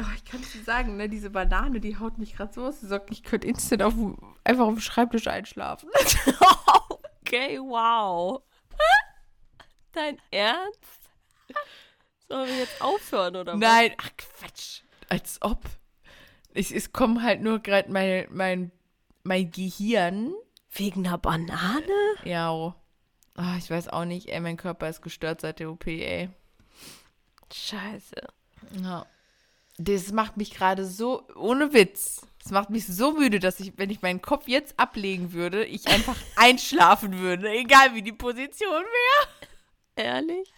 oh, ich kann es dir sagen, ne, diese Banane, die haut mich gerade so aus die Socken. Ich könnte instant auf, einfach auf dem Schreibtisch einschlafen. okay, wow. Dein Ernst? Sollen wir jetzt aufhören oder was? Nein, ach Quatsch. Als ob. Es, es kommt halt nur gerade mein, mein, mein Gehirn. Wegen einer Banane? Ja. Oh. Ich weiß auch nicht, ey, mein Körper ist gestört seit der OP, ey. Scheiße. Ja. Das macht mich gerade so, ohne Witz, das macht mich so müde, dass ich, wenn ich meinen Kopf jetzt ablegen würde, ich einfach einschlafen würde, egal wie die Position wäre. Ehrlich?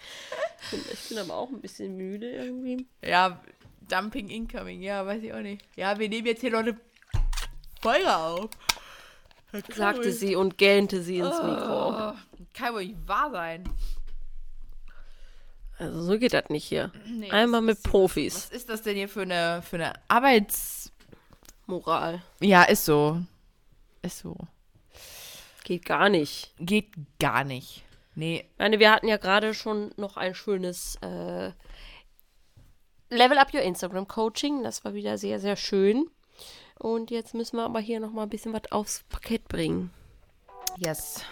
Ich bin, ich bin aber auch ein bisschen müde irgendwie. Ja, Dumping incoming, ja, weiß ich auch nicht. Ja, wir nehmen jetzt hier noch eine Folge auf. Sagte sie und gähnte sie ins Mikro. Oh, kann wohl nicht wahr sein. Also so geht das nicht hier. Nee, Einmal mit Profis. Was ist das denn hier für eine, für eine Arbeits... Moral. Ja, ist so. Ist so. Geht gar nicht. Geht gar nicht. Nee. Ich meine, wir hatten ja gerade schon noch ein schönes äh, Level Up Your Instagram Coaching. Das war wieder sehr, sehr schön. Und jetzt müssen wir aber hier noch mal ein bisschen was aufs Parkett bringen. Yes.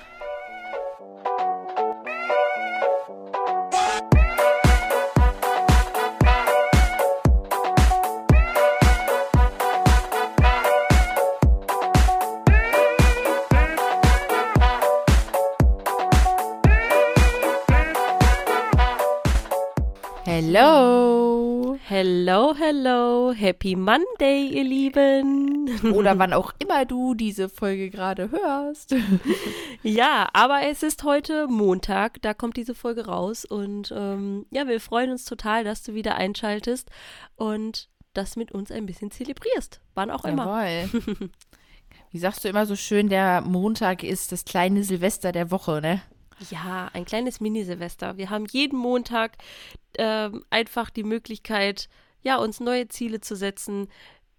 Hello. Hello, hello. Happy Monday, ihr Lieben. Oder wann auch immer du diese Folge gerade hörst. Ja, aber es ist heute Montag, da kommt diese Folge raus. Und ähm, ja, wir freuen uns total, dass du wieder einschaltest und das mit uns ein bisschen zelebrierst. Wann auch immer. Jawohl. Wie sagst du immer so schön, der Montag ist das kleine Silvester der Woche, ne? Ja, ein kleines Mini-Silvester. Wir haben jeden Montag ähm, einfach die Möglichkeit, ja, uns neue Ziele zu setzen,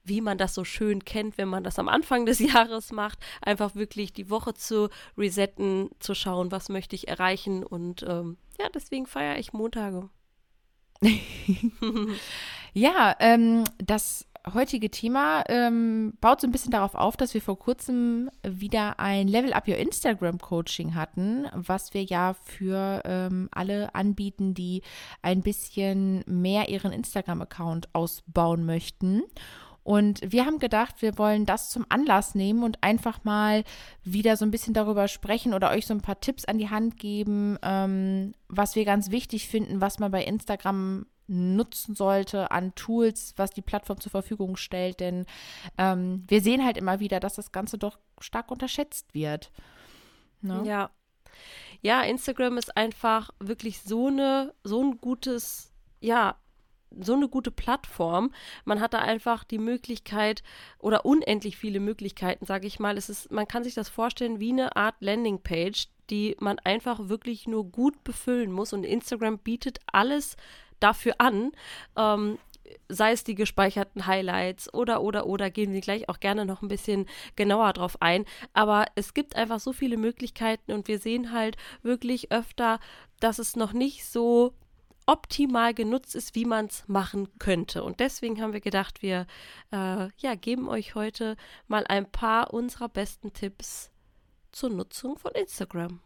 wie man das so schön kennt, wenn man das am Anfang des Jahres macht. Einfach wirklich die Woche zu resetten, zu schauen, was möchte ich erreichen. Und ähm, ja, deswegen feiere ich Montage. Ja, ähm, das heutige Thema ähm, baut so ein bisschen darauf auf, dass wir vor kurzem wieder ein Level Up Your Instagram Coaching hatten, was wir ja für ähm, alle anbieten, die ein bisschen mehr ihren Instagram-Account ausbauen möchten. Und wir haben gedacht, wir wollen das zum Anlass nehmen und einfach mal wieder so ein bisschen darüber sprechen oder euch so ein paar Tipps an die Hand geben, ähm, was wir ganz wichtig finden, was man bei Instagram nutzen sollte an Tools, was die Plattform zur Verfügung stellt. Denn ähm, wir sehen halt immer wieder, dass das Ganze doch stark unterschätzt wird. Ne? Ja. Ja, Instagram ist einfach wirklich so eine, so ein gutes, ja, so eine gute Plattform. Man hat da einfach die Möglichkeit oder unendlich viele Möglichkeiten, sage ich mal. Es ist, man kann sich das vorstellen wie eine Art Landingpage, die man einfach wirklich nur gut befüllen muss. Und Instagram bietet alles dafür an. Ähm, sei es die gespeicherten Highlights oder, oder, oder, gehen wir gleich auch gerne noch ein bisschen genauer drauf ein. Aber es gibt einfach so viele Möglichkeiten und wir sehen halt wirklich öfter, dass es noch nicht so optimal genutzt ist, wie man es machen könnte. Und deswegen haben wir gedacht, wir äh, ja, geben euch heute mal ein paar unserer besten Tipps zur Nutzung von Instagram.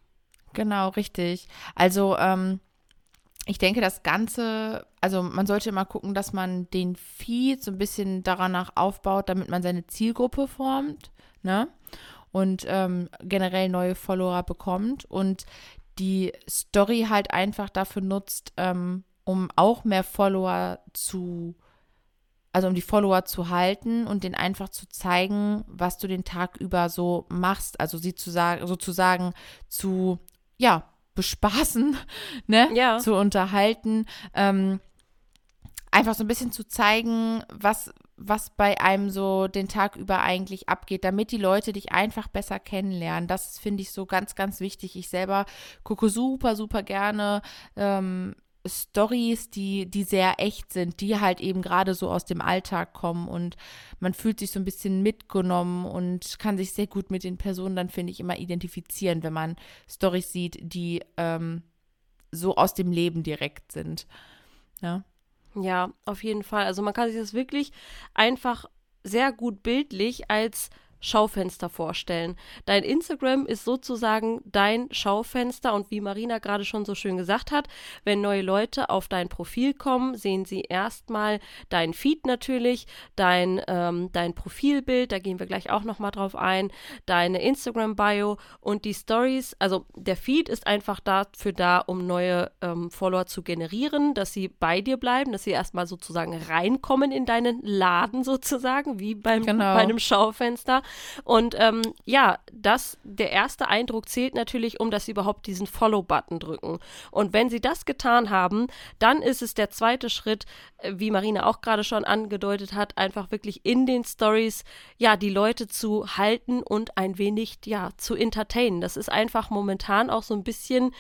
Genau, richtig. Also, ähm, ich denke, das Ganze, also man sollte immer gucken, dass man den Feed so ein bisschen daran aufbaut, damit man seine Zielgruppe formt, ne? Und ähm, generell neue Follower bekommt und die Story halt einfach dafür nutzt, ähm, um auch mehr Follower zu, also um die Follower zu halten und denen einfach zu zeigen, was du den Tag über so machst. Also sie zu sagen, sozusagen zu, ja, bespaßen, ne? Ja. Zu unterhalten. Ähm, einfach so ein bisschen zu zeigen, was, was bei einem so den Tag über eigentlich abgeht, damit die Leute dich einfach besser kennenlernen. Das finde ich so ganz, ganz wichtig. Ich selber gucke super, super gerne ähm, Stories, die, die sehr echt sind, die halt eben gerade so aus dem Alltag kommen und man fühlt sich so ein bisschen mitgenommen und kann sich sehr gut mit den Personen dann, finde ich, immer identifizieren, wenn man Stories sieht, die ähm, so aus dem Leben direkt sind. Ja. Ja, auf jeden Fall. Also man kann sich das wirklich einfach sehr gut bildlich als Schaufenster vorstellen. Dein Instagram ist sozusagen dein Schaufenster und wie Marina gerade schon so schön gesagt hat, wenn neue Leute auf dein Profil kommen, sehen sie erstmal dein Feed natürlich, dein, ähm, dein Profilbild, da gehen wir gleich auch nochmal drauf ein, deine Instagram-Bio und die Stories. Also der Feed ist einfach dafür da, um neue ähm, Follower zu generieren, dass sie bei dir bleiben, dass sie erstmal sozusagen reinkommen in deinen Laden sozusagen, wie beim, genau. bei einem Schaufenster. Und ähm, ja, das, der erste Eindruck zählt natürlich, um dass sie überhaupt diesen Follow-Button drücken. Und wenn sie das getan haben, dann ist es der zweite Schritt, äh, wie Marina auch gerade schon angedeutet hat, einfach wirklich in den Stories, ja, die Leute zu halten und ein wenig, ja, zu entertainen. Das ist einfach momentan auch so ein bisschen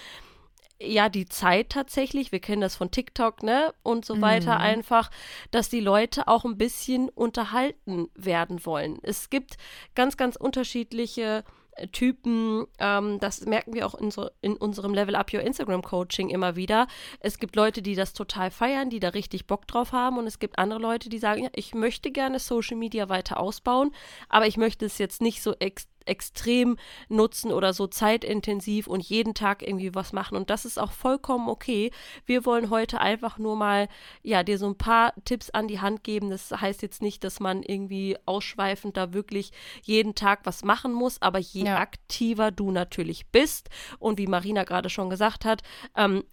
ja die Zeit tatsächlich, wir kennen das von TikTok, ne, und so weiter, mhm. einfach, dass die Leute auch ein bisschen unterhalten werden wollen. Es gibt ganz, ganz unterschiedliche äh, Typen, ähm, das merken wir auch in, so, in unserem Level Up Your Instagram Coaching immer wieder. Es gibt Leute, die das total feiern, die da richtig Bock drauf haben und es gibt andere Leute, die sagen, ja, ich möchte gerne Social Media weiter ausbauen, aber ich möchte es jetzt nicht so extrem extrem nutzen oder so zeitintensiv und jeden Tag irgendwie was machen. Und das ist auch vollkommen okay. Wir wollen heute einfach nur mal, ja, dir so ein paar Tipps an die Hand geben. Das heißt jetzt nicht, dass man irgendwie ausschweifend da wirklich jeden Tag was machen muss, aber je ja. aktiver du natürlich bist und wie Marina gerade schon gesagt hat, ähm,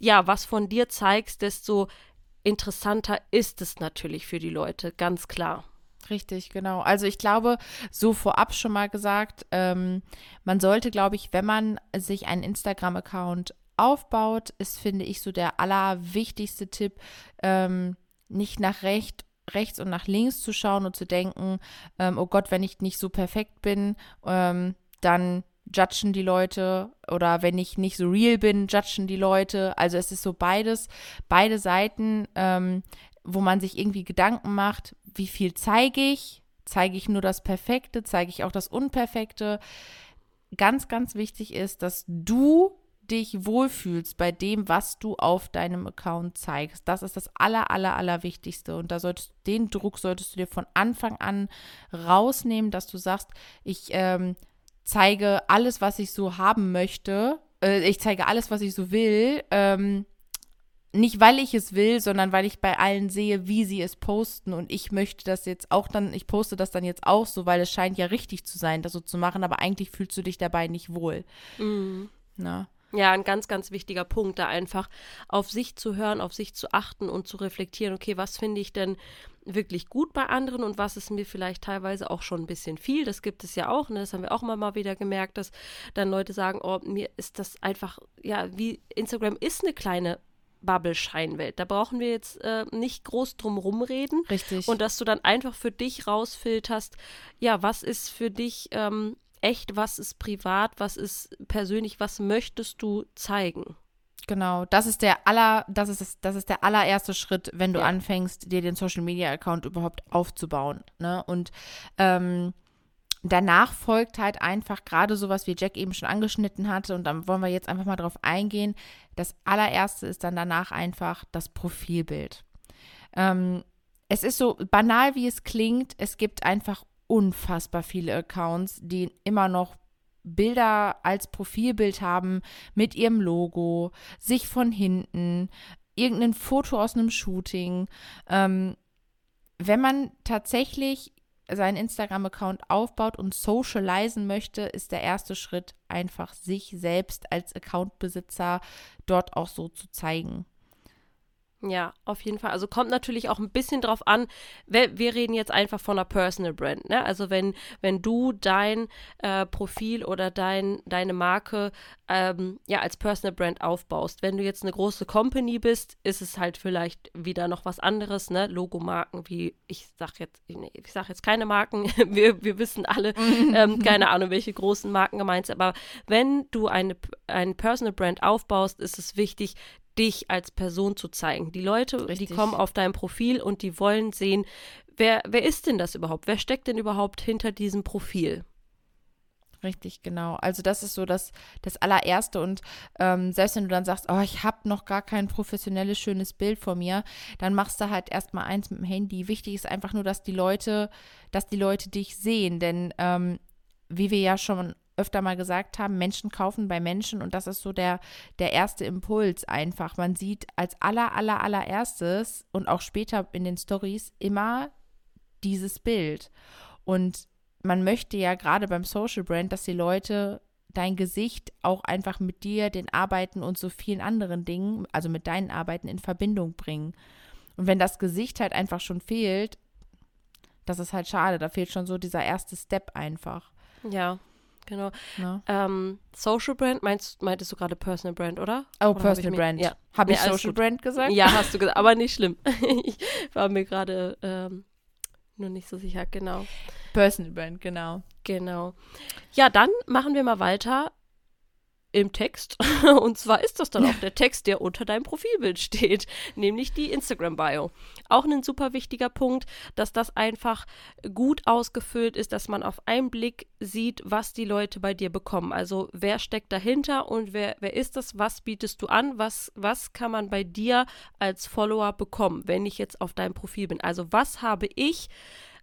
ja, was von dir zeigst, desto interessanter ist es natürlich für die Leute, ganz klar. Richtig, genau. Also ich glaube, so vorab schon mal gesagt, ähm, man sollte, glaube ich, wenn man sich einen Instagram-Account aufbaut, ist, finde ich, so der allerwichtigste Tipp, ähm, nicht nach rechts rechts und nach links zu schauen und zu denken, ähm, oh Gott, wenn ich nicht so perfekt bin, ähm, dann judgen die Leute oder wenn ich nicht so real bin, judgen die Leute. Also es ist so beides, beide Seiten, ähm, wo man sich irgendwie Gedanken macht, wie viel zeige ich? Zeige ich nur das Perfekte? Zeige ich auch das Unperfekte? Ganz, ganz wichtig ist, dass du dich wohlfühlst bei dem, was du auf deinem Account zeigst. Das ist das aller, aller, aller Wichtigste. Und da solltest den Druck solltest du dir von Anfang an rausnehmen, dass du sagst, ich ähm, zeige alles, was ich so haben möchte. Äh, ich zeige alles, was ich so will. Ähm, nicht weil ich es will, sondern weil ich bei allen sehe, wie sie es posten und ich möchte das jetzt auch dann, ich poste das dann jetzt auch so, weil es scheint ja richtig zu sein, das so zu machen, aber eigentlich fühlst du dich dabei nicht wohl. Mhm. Na? Ja, ein ganz, ganz wichtiger Punkt, da einfach auf sich zu hören, auf sich zu achten und zu reflektieren, okay, was finde ich denn wirklich gut bei anderen und was ist mir vielleicht teilweise auch schon ein bisschen viel. Das gibt es ja auch, ne? das haben wir auch immer mal wieder gemerkt, dass dann Leute sagen, oh, mir ist das einfach, ja, wie Instagram ist eine kleine Bubble-Scheinwelt. Da brauchen wir jetzt äh, nicht groß drum rumreden. Richtig. Und dass du dann einfach für dich rausfilterst, ja, was ist für dich ähm, echt, was ist privat, was ist persönlich, was möchtest du zeigen? Genau, das ist der aller, das ist das, das ist der allererste Schritt, wenn du ja. anfängst, dir den Social Media Account überhaupt aufzubauen. Ne? Und ähm, danach folgt halt einfach gerade sowas, wie Jack eben schon angeschnitten hatte, und dann wollen wir jetzt einfach mal drauf eingehen. Das allererste ist dann danach einfach das Profilbild. Ähm, es ist so banal, wie es klingt. Es gibt einfach unfassbar viele Accounts, die immer noch Bilder als Profilbild haben mit ihrem Logo, sich von hinten, irgendein Foto aus einem Shooting. Ähm, wenn man tatsächlich seinen Instagram-Account aufbaut und socialisen möchte, ist der erste Schritt einfach, sich selbst als Accountbesitzer dort auch so zu zeigen. Ja, auf jeden Fall. Also kommt natürlich auch ein bisschen drauf an. Wir, wir reden jetzt einfach von einer Personal Brand. Ne? Also wenn, wenn du dein äh, Profil oder dein, deine Marke ähm, ja als Personal Brand aufbaust. Wenn du jetzt eine große Company bist, ist es halt vielleicht wieder noch was anderes. Ne? Logomarken wie, ich sag jetzt, ich sag jetzt keine Marken, wir, wir wissen alle, ähm, keine Ahnung, welche großen Marken gemeint sind. Aber wenn du eine, ein Personal Brand aufbaust, ist es wichtig, dich als Person zu zeigen. Die Leute, Richtig. die kommen auf dein Profil und die wollen sehen, wer, wer ist denn das überhaupt? Wer steckt denn überhaupt hinter diesem Profil? Richtig, genau. Also das ist so das, das allererste. Und ähm, selbst wenn du dann sagst, oh, ich habe noch gar kein professionelles, schönes Bild vor mir, dann machst du halt erstmal eins mit dem Handy. Wichtig ist einfach nur, dass die Leute, dass die Leute dich sehen. Denn ähm, wie wir ja schon öfter mal gesagt haben, Menschen kaufen bei Menschen und das ist so der, der erste Impuls einfach. Man sieht als aller, aller, allererstes und auch später in den Stories immer dieses Bild. Und man möchte ja gerade beim Social Brand, dass die Leute dein Gesicht auch einfach mit dir, den Arbeiten und so vielen anderen Dingen, also mit deinen Arbeiten in Verbindung bringen. Und wenn das Gesicht halt einfach schon fehlt, das ist halt schade. Da fehlt schon so dieser erste Step einfach. Ja, genau. Ähm, Social Brand, meinst, meintest du gerade Personal Brand, oder? Oh, oder Personal hab Brand. Ja. Habe ich nee, Social Brand gesagt? Ja, hast du gesagt, aber nicht schlimm. ich war mir gerade ähm, nur nicht so sicher, genau. Personal Brand, genau. Genau. Ja, dann machen wir mal weiter im Text. Und zwar ist das dann auch der Text, der unter deinem Profilbild steht, nämlich die Instagram-Bio. Auch ein super wichtiger Punkt, dass das einfach gut ausgefüllt ist, dass man auf einen Blick sieht, was die Leute bei dir bekommen. Also wer steckt dahinter und wer, wer ist das, was bietest du an, was, was kann man bei dir als Follower bekommen, wenn ich jetzt auf deinem Profil bin. Also was habe ich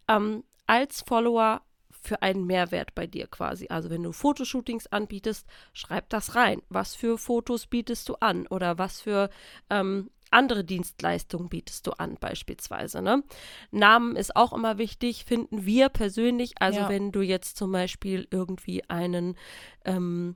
ähm, als Follower für einen Mehrwert bei dir quasi. Also wenn du Fotoshootings anbietest, schreib das rein. Was für Fotos bietest du an oder was für ähm, andere Dienstleistungen bietest du an, beispielsweise. Ne? Namen ist auch immer wichtig, finden wir persönlich. Also ja. wenn du jetzt zum Beispiel irgendwie einen ähm,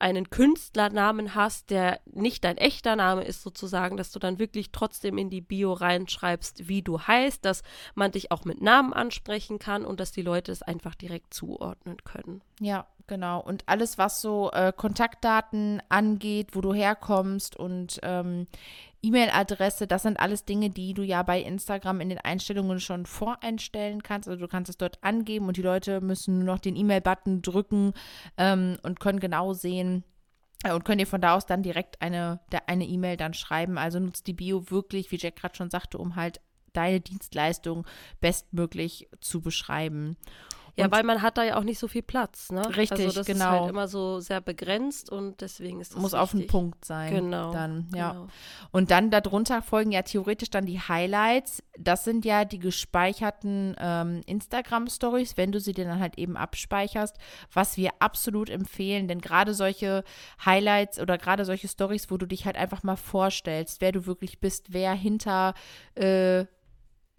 einen Künstlernamen hast, der nicht dein echter Name ist, sozusagen, dass du dann wirklich trotzdem in die Bio reinschreibst, wie du heißt, dass man dich auch mit Namen ansprechen kann und dass die Leute es einfach direkt zuordnen können. Ja, genau. Und alles, was so äh, Kontaktdaten angeht, wo du herkommst und ähm, E-Mail-Adresse, das sind alles Dinge, die du ja bei Instagram in den Einstellungen schon voreinstellen kannst. Also du kannst es dort angeben und die Leute müssen nur noch den E-Mail-Button drücken ähm, und können genau sehen, äh, und können dir von da aus dann direkt eine eine E-Mail dann schreiben. Also nutzt die Bio wirklich, wie Jack gerade schon sagte, um halt deine Dienstleistung bestmöglich zu beschreiben. Ja, und weil man hat da ja auch nicht so viel Platz, ne? Richtig, also das genau. ist halt immer so sehr begrenzt und deswegen ist das Muss wichtig. auf den Punkt sein. Genau. Dann, ja. Genau. Und dann darunter folgen ja theoretisch dann die Highlights. Das sind ja die gespeicherten ähm, Instagram-Stories, wenn du sie dir dann halt eben abspeicherst, was wir absolut empfehlen, denn gerade solche Highlights oder gerade solche Stories, wo du dich halt einfach mal vorstellst, wer du wirklich bist, wer hinter äh,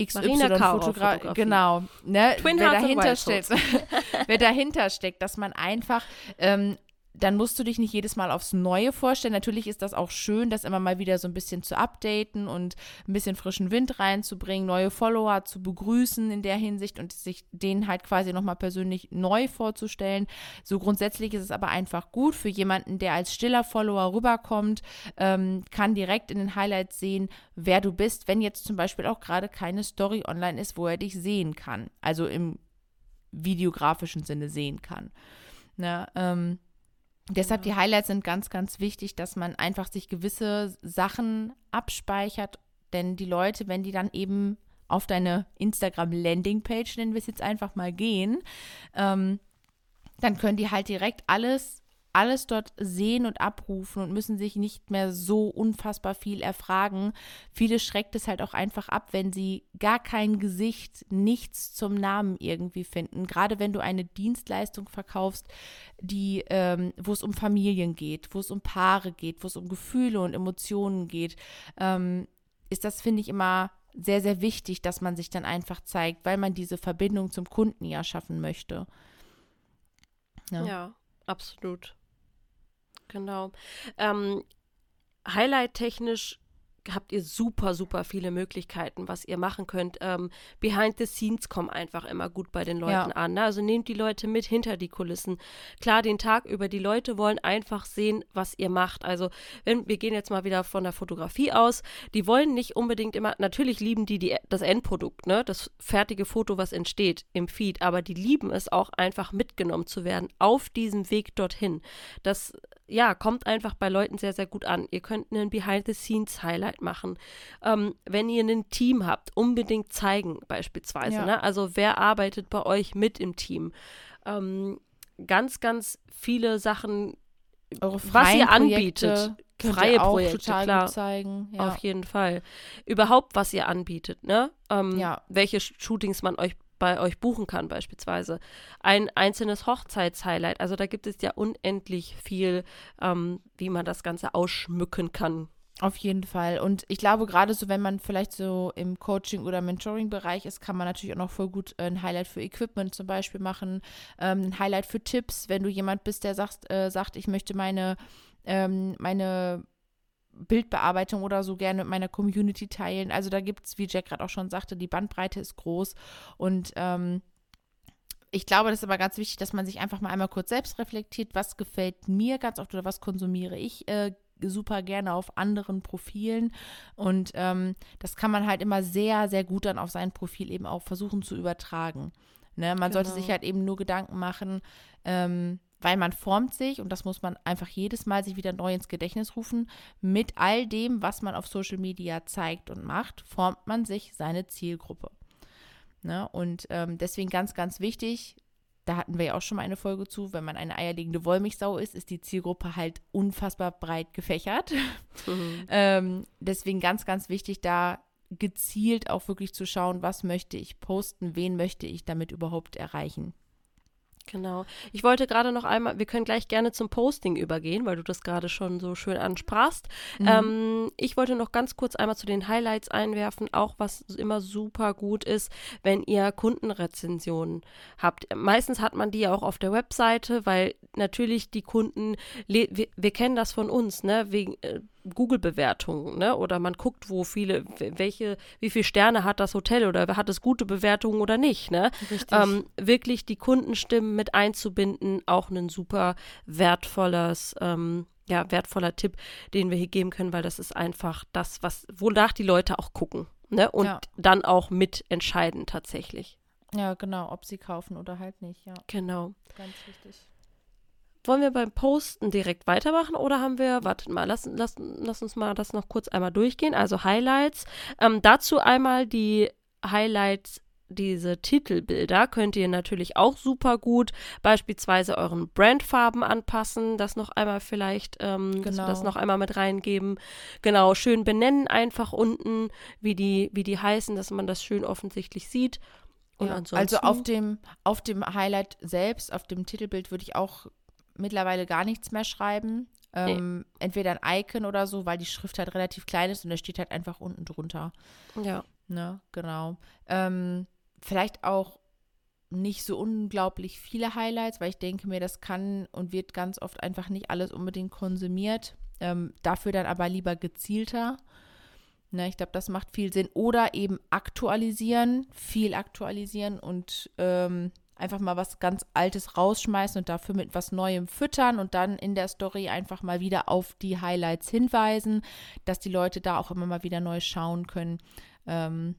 XY-Fotografie. Genau. Ne? Twin wer dahinter steckt, wer dahinter steckt, dass man einfach ähm, dann musst du dich nicht jedes Mal aufs Neue vorstellen. Natürlich ist das auch schön, das immer mal wieder so ein bisschen zu updaten und ein bisschen frischen Wind reinzubringen, neue Follower zu begrüßen in der Hinsicht und sich denen halt quasi nochmal persönlich neu vorzustellen. So grundsätzlich ist es aber einfach gut für jemanden, der als stiller Follower rüberkommt, ähm, kann direkt in den Highlights sehen, wer du bist, wenn jetzt zum Beispiel auch gerade keine Story online ist, wo er dich sehen kann. Also im videografischen Sinne sehen kann. Na, ähm, Deshalb die Highlights sind ganz, ganz wichtig, dass man einfach sich gewisse Sachen abspeichert, denn die Leute, wenn die dann eben auf deine Instagram-Landing-Page, nennen wir es jetzt einfach mal, gehen, ähm, dann können die halt direkt alles alles dort sehen und abrufen und müssen sich nicht mehr so unfassbar viel erfragen. Viele schreckt es halt auch einfach ab, wenn sie gar kein Gesicht, nichts zum Namen irgendwie finden. Gerade wenn du eine Dienstleistung verkaufst, die, ähm, wo es um Familien geht, wo es um Paare geht, wo es um Gefühle und Emotionen geht, ähm, ist das, finde ich, immer sehr, sehr wichtig, dass man sich dann einfach zeigt, weil man diese Verbindung zum Kunden ja schaffen möchte. Ja, ja absolut. Genau. Ähm, Highlight-technisch habt ihr super, super viele Möglichkeiten, was ihr machen könnt. Ähm, Behind the Scenes kommen einfach immer gut bei den Leuten ja. an. Ne? Also nehmt die Leute mit hinter die Kulissen. Klar, den Tag über, die Leute wollen einfach sehen, was ihr macht. Also, wenn wir gehen jetzt mal wieder von der Fotografie aus, die wollen nicht unbedingt immer, natürlich lieben die, die das Endprodukt, ne? das fertige Foto, was entsteht im Feed, aber die lieben es auch einfach mitgenommen zu werden auf diesem Weg dorthin. Das ja, kommt einfach bei Leuten sehr, sehr gut an. Ihr könnt einen Behind-the-Scenes-Highlight machen. Ähm, wenn ihr ein Team habt, unbedingt zeigen, beispielsweise. Ja. Ne? Also, wer arbeitet bei euch mit im Team? Ähm, ganz, ganz viele Sachen, was ihr anbietet. Freie Projekte, klar. zeigen. Ja. Auf jeden Fall. Überhaupt, was ihr anbietet, ne? Ähm, Ja. Welche Shootings man euch bei euch buchen kann, beispielsweise. Ein einzelnes Hochzeitshighlight. Also da gibt es ja unendlich viel, ähm, wie man das Ganze ausschmücken kann. Auf jeden Fall. Und ich glaube, gerade so, wenn man vielleicht so im Coaching- oder Mentoring-Bereich ist, kann man natürlich auch noch voll gut äh, ein Highlight für Equipment zum Beispiel machen, ähm, ein Highlight für Tipps, wenn du jemand bist, der sagt, äh, sagt ich möchte meine, ähm, meine Bildbearbeitung oder so gerne mit meiner Community teilen. Also da gibt es, wie Jack gerade auch schon sagte, die Bandbreite ist groß und ähm, ich glaube, das ist aber ganz wichtig, dass man sich einfach mal einmal kurz selbst reflektiert, was gefällt mir ganz oft oder was konsumiere ich äh, super gerne auf anderen Profilen. Und ähm, das kann man halt immer sehr, sehr gut dann auf sein Profil eben auch versuchen zu übertragen. Ne? Man sollte Genau. sich halt eben nur Gedanken machen, ähm, weil man formt sich, und das muss man einfach jedes Mal sich wieder neu ins Gedächtnis rufen, mit all dem, was man auf Social Media zeigt und macht, formt man sich seine Zielgruppe. Ne? Und ähm, deswegen ganz, ganz wichtig, da hatten wir ja auch schon mal eine Folge zu, wenn man eine eierlegende Wollmilchsau ist, ist die Zielgruppe halt unfassbar breit gefächert. ähm, deswegen ganz, ganz wichtig, da gezielt auch wirklich zu schauen, was möchte ich posten, wen möchte ich damit überhaupt erreichen. Genau. Ich wollte gerade noch einmal, wir können gleich gerne zum Posting übergehen, weil du das gerade schon so schön ansprachst. Mhm. Ähm, ich wollte noch ganz kurz einmal zu den Highlights einwerfen, auch was immer super gut ist, wenn ihr Kundenrezensionen habt. Meistens hat man die ja auch auf der Webseite, weil natürlich die Kunden, wir, wir kennen das von uns, ne, wegen äh, Google-Bewertungen, ne? Oder man guckt, wo viele, welche, wie viele Sterne hat das Hotel oder hat es gute Bewertungen oder nicht, ne? Richtig. ähm, wirklich die Kundenstimmen mit einzubinden, auch ein super wertvolles, ähm, ja, wertvoller Tipp, den wir hier geben können, weil das ist einfach das, was, wonach die Leute auch gucken. Ne? Und Ja. dann auch mitentscheiden tatsächlich. ja, genau, ob sie kaufen oder halt nicht, ja, Genau. ganz wichtig. Wollen wir beim Posten direkt weitermachen oder haben wir, wartet mal, lass, lass, lass uns mal das noch kurz einmal durchgehen. Also Highlights. Ähm, dazu einmal die Highlights, diese Titelbilder könnt ihr natürlich auch super gut beispielsweise euren Brandfarben anpassen, das noch einmal vielleicht, ähm, Genau. das noch einmal mit reingeben. Genau, schön benennen einfach unten, wie die, wie die heißen, dass man das schön offensichtlich sieht. Ja, also auf dem, auf dem Highlight selbst, auf dem Titelbild würde ich auch mittlerweile gar nichts mehr schreiben. Ähm, Entweder ein Icon oder so, weil die Schrift halt relativ klein ist und da steht halt einfach unten drunter. ja, Ne, genau. Ähm, vielleicht auch nicht so unglaublich viele Highlights, weil ich denke mir, das kann und wird ganz oft einfach nicht alles unbedingt konsumiert. Ähm, dafür dann aber lieber gezielter. Ne, ich glaube, das macht viel Sinn. Oder eben aktualisieren, viel aktualisieren und ähm, einfach mal was ganz Altes rausschmeißen und dafür mit was Neuem füttern und dann in der Story einfach mal wieder auf die Highlights hinweisen, dass die Leute da auch immer mal wieder neu schauen können. Ähm,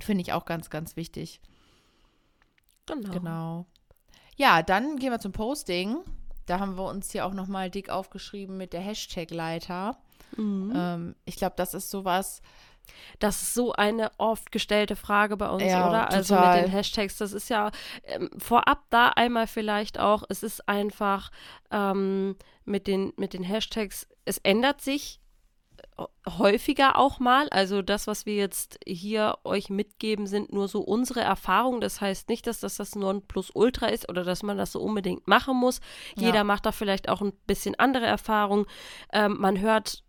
Finde ich auch ganz, ganz wichtig. genau. Genau. Ja, dann gehen wir zum Posting. Da haben wir uns hier auch nochmal dick aufgeschrieben mit der Hashtag-Leiter. Mhm. Ähm, ich glaube, das ist sowas, Das ist so eine oft gestellte Frage bei uns, Ja, oder? Also mit total. den Hashtags, das ist ja ähm, vorab da einmal vielleicht auch, es ist einfach ähm, mit, den, mit den Hashtags, es ändert sich äh, häufiger auch mal. Also das, was wir jetzt hier euch mitgeben, sind nur so unsere Erfahrungen. Das heißt nicht, dass das das Nonplusultra ist oder dass man das so unbedingt machen muss. Ja. Jeder macht da vielleicht auch ein bisschen andere Erfahrungen. Ähm, man hört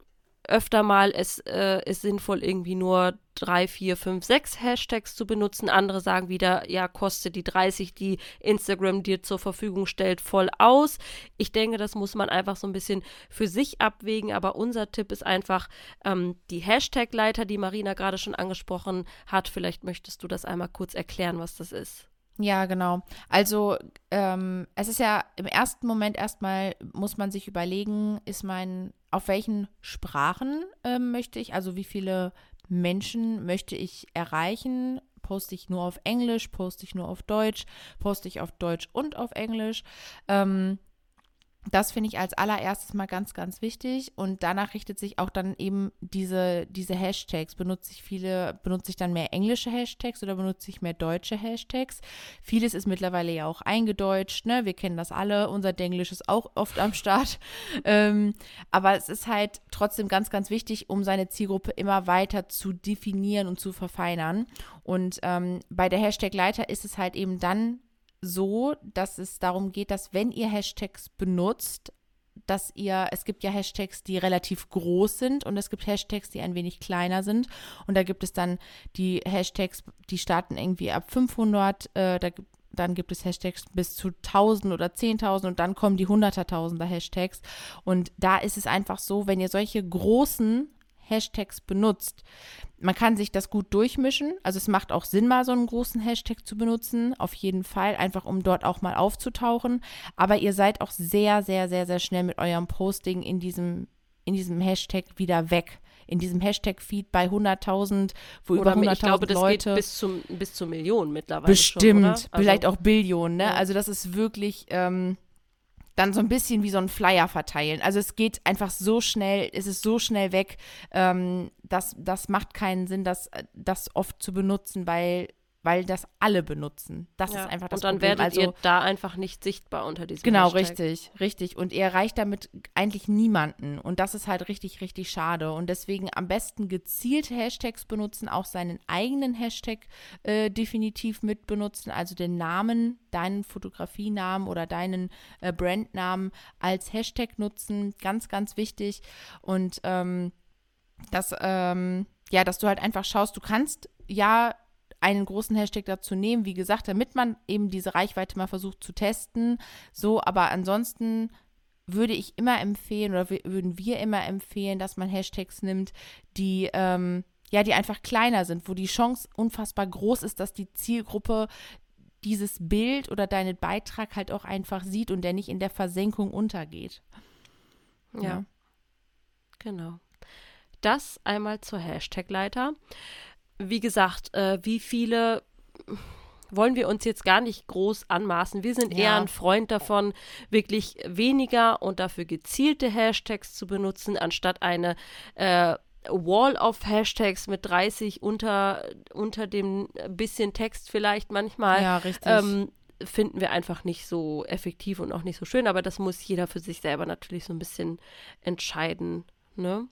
öfter mal, es äh, ist sinnvoll, irgendwie nur drei, vier, fünf, sechs Hashtags zu benutzen. Andere sagen wieder, ja, kostet die 30, die Instagram dir zur Verfügung stellt, voll aus. Ich denke, das muss man einfach so ein bisschen für sich abwägen. Aber unser Tipp ist einfach ähm, die Hashtag-Leiter, die Marina gerade schon angesprochen hat. Vielleicht möchtest du das einmal kurz erklären, was das ist. Ja, genau. Also ähm, es ist ja im ersten Moment erstmal, muss man sich überlegen, ist mein, auf welchen Sprachen ähm, möchte ich, also wie viele Menschen möchte ich erreichen? Poste ich nur auf Englisch, poste ich nur auf Deutsch, poste ich auf Deutsch und auf Englisch? Ähm, das finde ich als allererstes mal ganz, ganz wichtig. Und danach richtet sich auch dann eben diese, diese Hashtags. Benutze ich viele, benutze ich dann mehr englische Hashtags oder benutze ich mehr deutsche Hashtags? Vieles ist mittlerweile ja auch eingedeutscht, ne? Wir kennen das alle. Unser Denglisch ist auch oft am Start. ähm, aber es ist halt trotzdem ganz, ganz wichtig, um seine Zielgruppe immer weiter zu definieren und zu verfeinern. Und ähm, bei der Hashtag-Leiter ist es halt eben dann so, dass es darum geht, dass wenn ihr Hashtags benutzt, dass ihr, es gibt ja Hashtags, die relativ groß sind und es gibt Hashtags, die ein wenig kleiner sind. Und da gibt es dann die Hashtags, die starten irgendwie ab 500, äh, da, dann gibt es Hashtags bis zu 1000 oder 10.000 und dann kommen die hundertertausender Hashtags. Und da ist es einfach so, wenn ihr solche großen Hashtags benutzt. Man kann sich das gut durchmischen. Also es macht auch Sinn, mal so einen großen Hashtag zu benutzen. Auf jeden Fall, einfach um dort auch mal aufzutauchen. Aber ihr seid auch sehr, sehr, sehr, sehr schnell mit eurem Posting in diesem, in diesem Hashtag wieder weg in diesem Hashtag-Feed bei 100.000, wo Oder über 100.000 Ich glaube, das Leute, geht bis, zum, bis zu Millionen mittlerweile Bestimmt, schon, also, vielleicht auch Billionen. Ne? Ja. Also das ist wirklich, ähm, dann so ein bisschen wie so ein Flyer verteilen. Also es geht einfach so schnell, es ist so schnell weg, ähm, das, das macht keinen Sinn, das, das oft zu benutzen, weil weil das alle benutzen. Das ja. ist einfach das Problem. Und dann Problem. werdet also, ihr da einfach nicht sichtbar unter diesem Genau, Hashtag. richtig, richtig. Und ihr erreicht damit eigentlich niemanden. Und das ist halt richtig, richtig schade. Und deswegen am besten gezielte Hashtags benutzen, auch seinen eigenen Hashtag äh, definitiv mit benutzen, also den Namen, deinen Fotografienamen oder deinen äh, Brandnamen als Hashtag nutzen. Ganz, ganz wichtig. Und ähm, das, ähm, ja, dass du halt einfach schaust, du kannst ja einen großen Hashtag dazu nehmen, wie gesagt, damit man eben diese Reichweite mal versucht zu testen. So, aber ansonsten würde ich immer empfehlen oder würden wir immer empfehlen, dass man Hashtags nimmt, die ähm, ja, die einfach kleiner sind, wo die Chance unfassbar groß ist, dass die Zielgruppe dieses Bild oder deinen Beitrag halt auch einfach sieht und der nicht in der Versenkung untergeht. Ja. ja. Genau. Das einmal zur Hashtag-Leiter wie gesagt, äh, wie viele wollen wir uns jetzt gar nicht groß anmaßen. Wir sind ja. eher ein Freund davon, wirklich weniger und dafür gezielte Hashtags zu benutzen, anstatt eine äh, Wall of Hashtags mit 30 unter, unter dem bisschen Text vielleicht manchmal. Ja, richtig. Ähm, finden wir einfach nicht so effektiv und auch nicht so schön, aber das muss jeder für sich selber natürlich so ein bisschen entscheiden. Ne?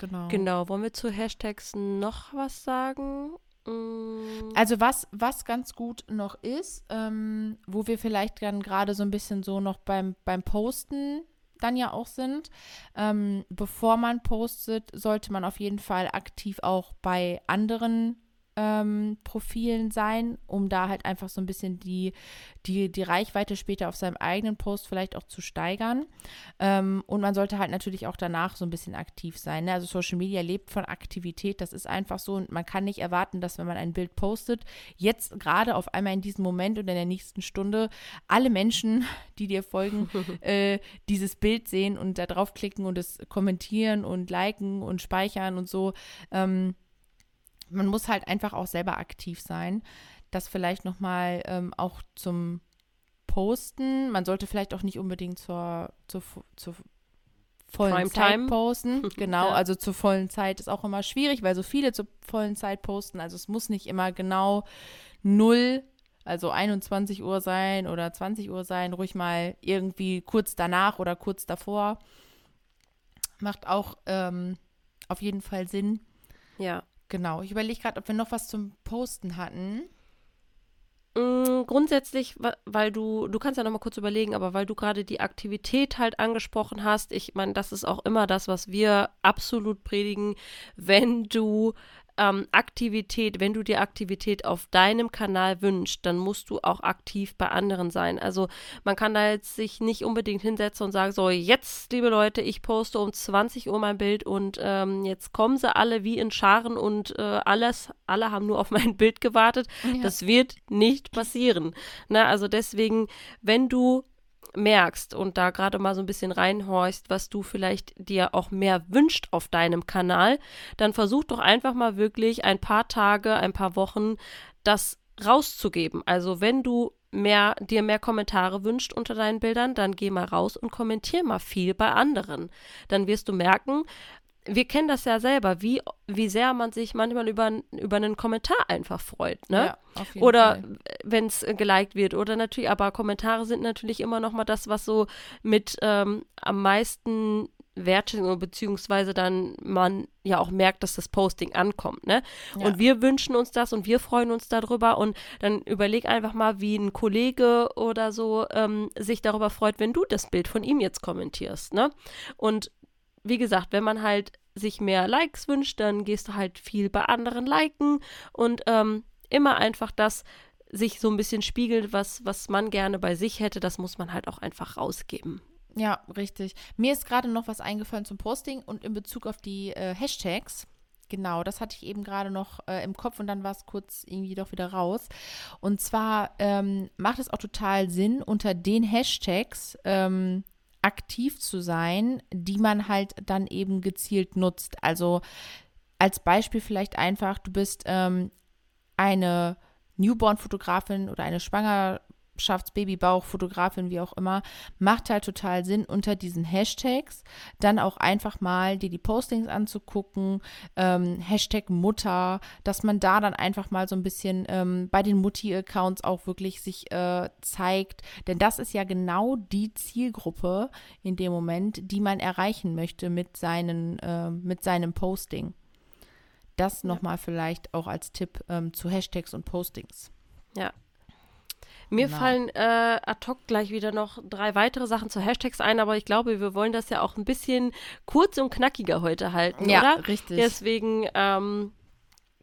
Genau. Genau. Wollen wir zu Hashtags noch was sagen? Mm. Also was, was ganz gut noch ist, ähm, wo wir vielleicht dann gerade so ein bisschen so noch beim, beim Posten dann ja auch sind, ähm, bevor man postet, sollte man auf jeden Fall aktiv auch bei anderen ähm, Profilen sein, um da halt einfach so ein bisschen die, die, die Reichweite später auf seinem eigenen Post vielleicht auch zu steigern. Ähm, und man sollte halt natürlich auch danach so ein bisschen aktiv sein. Ne? Also Social Media lebt von Aktivität, das ist einfach so und man kann nicht erwarten, dass wenn man ein Bild postet, jetzt gerade auf einmal in diesem Moment und in der nächsten Stunde alle Menschen, die dir folgen, äh, dieses Bild sehen und da draufklicken und es kommentieren und liken und speichern und so. Ähm, man muss halt einfach auch selber aktiv sein. Das vielleicht nochmal ähm, auch zum Posten. Man sollte vielleicht auch nicht unbedingt zur, zur, zur vollen Prime Zeit Time. posten. Genau, ja. also zur vollen Zeit ist auch immer schwierig, weil so viele zur vollen Zeit posten. Also es muss nicht immer genau null, also 21 Uhr sein oder 20 Uhr sein, ruhig mal irgendwie kurz danach oder kurz davor. Macht auch ähm, auf jeden Fall Sinn. Ja. Genau, ich überlege gerade, ob wir noch was zum Posten hatten. Mm, grundsätzlich, weil du, du kannst ja noch mal kurz überlegen, aber weil du gerade die Aktivität halt angesprochen hast, ich meine, das ist auch immer das, was wir absolut predigen, wenn du ähm, Aktivität, wenn du dir Aktivität auf deinem Kanal wünschst, dann musst du auch aktiv bei anderen sein. Also man kann da jetzt sich nicht unbedingt hinsetzen und sagen, so jetzt, liebe Leute, ich poste um 20 Uhr mein Bild und ähm, jetzt kommen sie alle wie in Scharen und äh, alles, alle haben nur auf mein Bild gewartet. Ja. Das wird nicht passieren. Na, also deswegen, wenn du merkst und da gerade mal so ein bisschen reinhorchst, was du vielleicht dir auch mehr wünscht auf deinem Kanal, dann versuch doch einfach mal wirklich ein paar Tage, ein paar Wochen das rauszugeben. Also wenn du mehr, dir mehr Kommentare wünscht unter deinen Bildern, dann geh mal raus und kommentier mal viel bei anderen. Dann wirst du merken, wir kennen das ja selber, wie, wie sehr man sich manchmal über, über einen Kommentar einfach freut, ne? Ja, oder wenn es geliked wird. Oder natürlich, aber Kommentare sind natürlich immer noch mal das, was so mit ähm, am meisten Wertschätzung beziehungsweise dann man ja auch merkt, dass das Posting ankommt, ne? Ja. Und wir wünschen uns das und wir freuen uns darüber und dann überleg einfach mal, wie ein Kollege oder so ähm, sich darüber freut, wenn du das Bild von ihm jetzt kommentierst, ne? Und wie gesagt, wenn man halt sich mehr Likes wünscht, dann gehst du halt viel bei anderen liken und ähm, immer einfach das sich so ein bisschen spiegelt, was, was man gerne bei sich hätte, das muss man halt auch einfach rausgeben. Ja, richtig. Mir ist gerade noch was eingefallen zum Posting und in Bezug auf die äh, Hashtags. Genau, das hatte ich eben gerade noch äh, im Kopf und dann war es kurz irgendwie doch wieder raus. Und zwar ähm, macht es auch total Sinn, unter den Hashtags ähm, aktiv zu sein, die man halt dann eben gezielt nutzt. Also als Beispiel vielleicht einfach, du bist ähm, eine Newborn-Fotografin oder eine Schwanger Schwangerschaftsbabybauch-Fotografin, wie auch immer, macht halt total Sinn unter diesen Hashtags dann auch einfach mal dir die Postings anzugucken, ähm, Hashtag Mutter, dass man da dann einfach mal so ein bisschen ähm, bei den Mutti-Accounts auch wirklich sich äh, zeigt, denn das ist ja genau die Zielgruppe in dem Moment, die man erreichen möchte mit, seinen, äh, mit seinem Posting. Das nochmal vielleicht auch als Tipp ähm, zu Hashtags und Postings. Ja, mir genau. fallen äh, ad hoc gleich wieder noch drei weitere Sachen zu Hashtags ein, aber ich glaube, wir wollen das ja auch ein bisschen kurz und knackiger heute halten, ja, oder? richtig. Deswegen, ähm,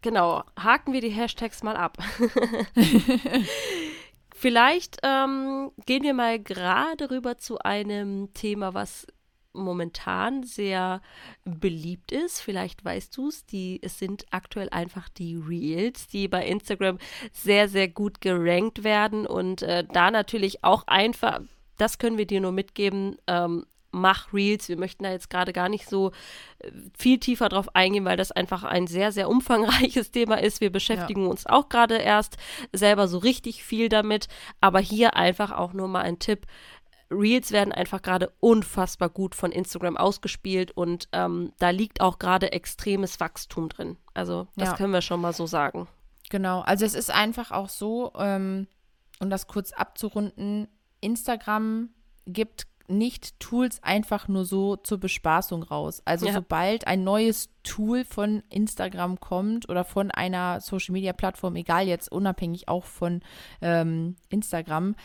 genau, haken wir die Hashtags mal ab. Vielleicht ähm, gehen wir mal gerade rüber zu einem Thema, was momentan sehr beliebt ist. Vielleicht weißt du es, es sind aktuell einfach die Reels, die bei Instagram sehr, sehr gut gerankt werden und äh, da natürlich auch einfach, das können wir dir nur mitgeben, ähm, mach Reels. Wir möchten da jetzt gerade gar nicht so äh, viel tiefer drauf eingehen, weil das einfach ein sehr, sehr umfangreiches Thema ist. Wir beschäftigen ja. uns auch gerade erst selber so richtig viel damit. Aber hier einfach auch nur mal ein Tipp. Reels werden einfach gerade unfassbar gut von Instagram ausgespielt und ähm, da liegt auch gerade extremes Wachstum drin. Also das ja. können wir schon mal so sagen. Genau, also es ist einfach auch so, ähm, um das kurz abzurunden, Instagram gibt nicht Tools einfach nur so zur Bespaßung raus. Also ja. sobald ein neues Tool von Instagram kommt oder von einer Social-Media-Plattform, egal jetzt unabhängig auch von ähm, Instagram,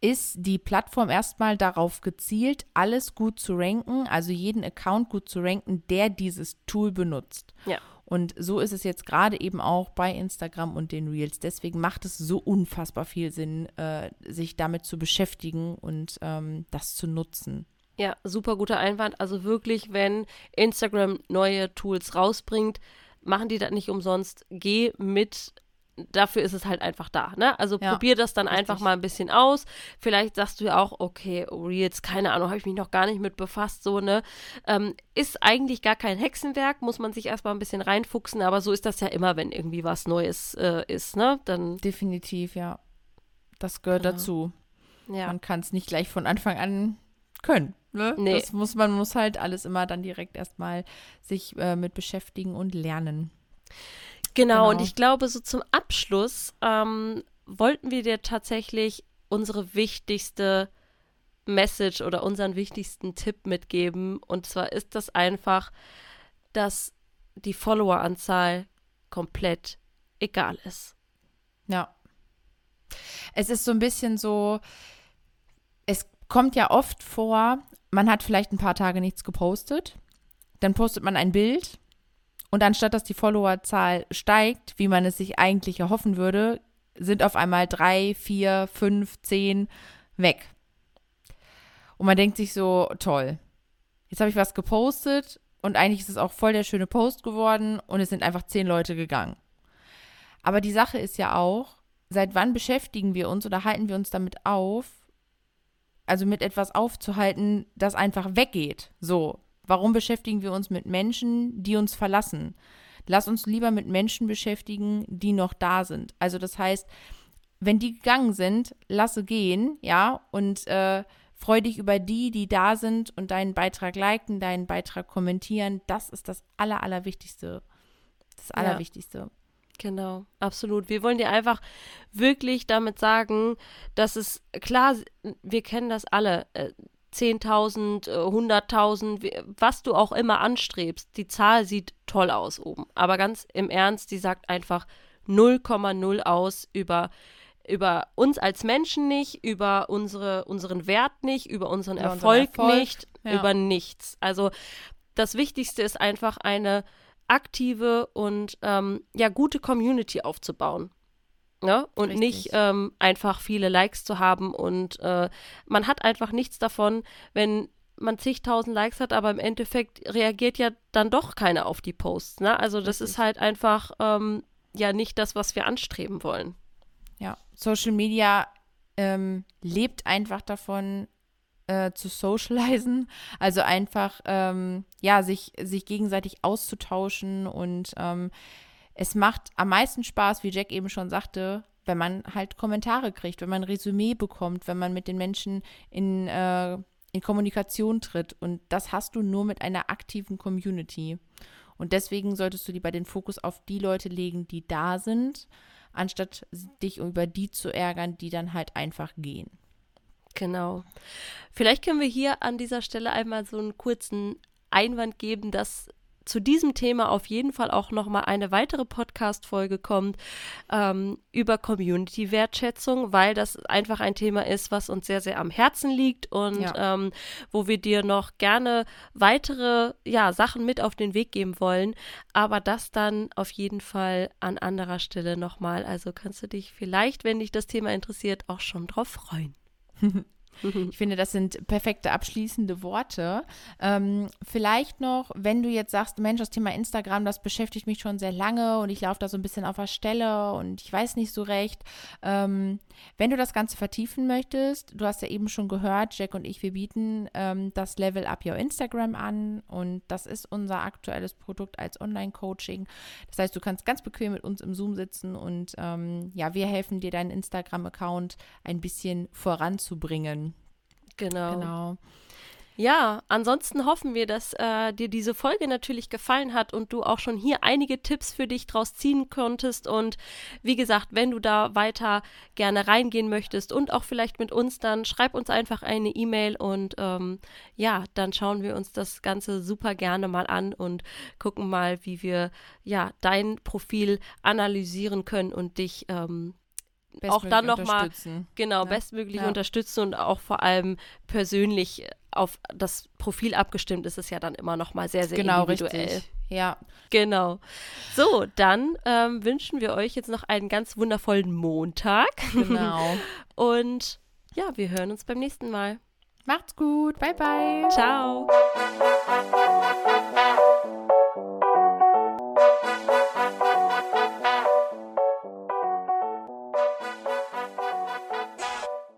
ist die Plattform erstmal darauf gezielt, alles gut zu ranken, also jeden Account gut zu ranken, der dieses Tool benutzt. Ja. Und so ist es jetzt gerade eben auch bei Instagram und den Reels. Deswegen macht es so unfassbar viel Sinn, äh, sich damit zu beschäftigen und ähm, das zu nutzen. Ja, super guter Einwand. Also wirklich, wenn Instagram neue Tools rausbringt, machen die das nicht umsonst. Geh mit dafür ist es halt einfach da. Ne? Also ja, probier das dann richtig. einfach mal ein bisschen aus. Vielleicht sagst du ja auch, okay, Reels, keine Ahnung, habe ich mich noch gar nicht mit befasst, so, ne? Ähm, ist eigentlich gar kein Hexenwerk, muss man sich erstmal ein bisschen reinfuchsen, aber so ist das ja immer, wenn irgendwie was Neues äh, ist, ne? Dann Definitiv, ja. Das gehört ja. dazu. Ja. Man kann es nicht gleich von Anfang an können. Ne? Nee. Das muss, man muss halt alles immer dann direkt erstmal sich äh, mit beschäftigen und lernen. Genau, genau, und ich glaube, so zum Abschluss ähm, wollten wir dir tatsächlich unsere wichtigste Message oder unseren wichtigsten Tipp mitgeben. Und zwar ist das einfach, dass die Followeranzahl komplett egal ist. Ja. Es ist so ein bisschen so, es kommt ja oft vor, man hat vielleicht ein paar Tage nichts gepostet, dann postet man ein Bild und anstatt dass die Followerzahl steigt, wie man es sich eigentlich erhoffen würde, sind auf einmal drei, vier, fünf, zehn weg. Und man denkt sich so, toll. Jetzt habe ich was gepostet und eigentlich ist es auch voll der schöne Post geworden und es sind einfach zehn Leute gegangen. Aber die Sache ist ja auch, seit wann beschäftigen wir uns oder halten wir uns damit auf, also mit etwas aufzuhalten, das einfach weggeht. So, Warum beschäftigen wir uns mit Menschen, die uns verlassen? Lass uns lieber mit Menschen beschäftigen, die noch da sind. Also das heißt, wenn die gegangen sind, lasse gehen, ja, und äh, freu dich über die, die da sind und deinen Beitrag liken, deinen Beitrag kommentieren. Das ist das Aller, Allerwichtigste. Das Allerwichtigste. Ja. Genau, absolut. Wir wollen dir einfach wirklich damit sagen, dass es klar, wir kennen das alle. 10.000, 100.000, was du auch immer anstrebst, die Zahl sieht toll aus oben. Aber ganz im Ernst, die sagt einfach 0,0 aus über, über uns als Menschen nicht, über unsere, unseren Wert nicht, über unseren über Erfolg, Erfolg, nicht, ja. über nichts. Also das Wichtigste ist einfach eine aktive und ähm, ja gute Community aufzubauen. Ne? Und Richtig. nicht ähm, einfach viele Likes zu haben und äh, man hat einfach nichts davon, wenn man zigtausend Likes hat, aber im Endeffekt reagiert ja dann doch keiner auf die Posts. Ne? Also das Richtig. ist halt einfach ähm, ja nicht das, was wir anstreben wollen. Ja, Social Media ähm, lebt einfach davon, äh, zu socialisen, also einfach ähm, ja sich sich gegenseitig auszutauschen und ähm, es macht am meisten Spaß, wie Jack eben schon sagte, wenn man halt Kommentare kriegt, wenn man ein Resümee bekommt, wenn man mit den Menschen in, äh, in Kommunikation tritt. Und das hast du nur mit einer aktiven Community. Und deswegen solltest du lieber den Fokus auf die Leute legen, die da sind, anstatt dich über die zu ärgern, die dann halt einfach gehen. Genau. Vielleicht können wir hier an dieser Stelle einmal so einen kurzen Einwand geben, dass zu diesem Thema auf jeden Fall auch nochmal eine weitere Podcast-Folge kommt ähm, über Community-Wertschätzung, weil das einfach ein Thema ist, was uns sehr, sehr am Herzen liegt und ja. ähm, wo wir dir noch gerne weitere ja, Sachen mit auf den Weg geben wollen. Aber das dann auf jeden Fall an anderer Stelle nochmal. Also kannst du dich vielleicht, wenn dich das Thema interessiert, auch schon drauf freuen. Ich finde, das sind perfekte abschließende Worte. Ähm, vielleicht noch, wenn du jetzt sagst, Mensch, das Thema Instagram, das beschäftigt mich schon sehr lange und ich laufe da so ein bisschen auf der Stelle und ich weiß nicht so recht. Ähm, wenn du das Ganze vertiefen möchtest, du hast ja eben schon gehört, Jack und ich, wir bieten ähm, das Level Up Your Instagram an und das ist unser aktuelles Produkt als Online-Coaching. Das heißt, du kannst ganz bequem mit uns im Zoom sitzen und ähm, ja, wir helfen dir, deinen Instagram-Account ein bisschen voranzubringen. Genau. Genau. Ja, ansonsten hoffen wir, dass äh, dir diese Folge natürlich gefallen hat und du auch schon hier einige Tipps für dich draus ziehen konntest. Und wie gesagt, wenn du da weiter gerne reingehen möchtest und auch vielleicht mit uns, dann schreib uns einfach eine E-Mail und ähm, ja, dann schauen wir uns das Ganze super gerne mal an und gucken mal, wie wir ja dein Profil analysieren können und dich ähm, auch dann nochmal genau ja. bestmöglich ja. unterstützen und auch vor allem persönlich auf das Profil abgestimmt ist es ja dann immer nochmal sehr, sehr genau, individuell. Richtig. Ja. Genau. So, dann ähm, wünschen wir euch jetzt noch einen ganz wundervollen Montag. Genau. und ja, wir hören uns beim nächsten Mal. Macht's gut. Bye, bye. Ciao.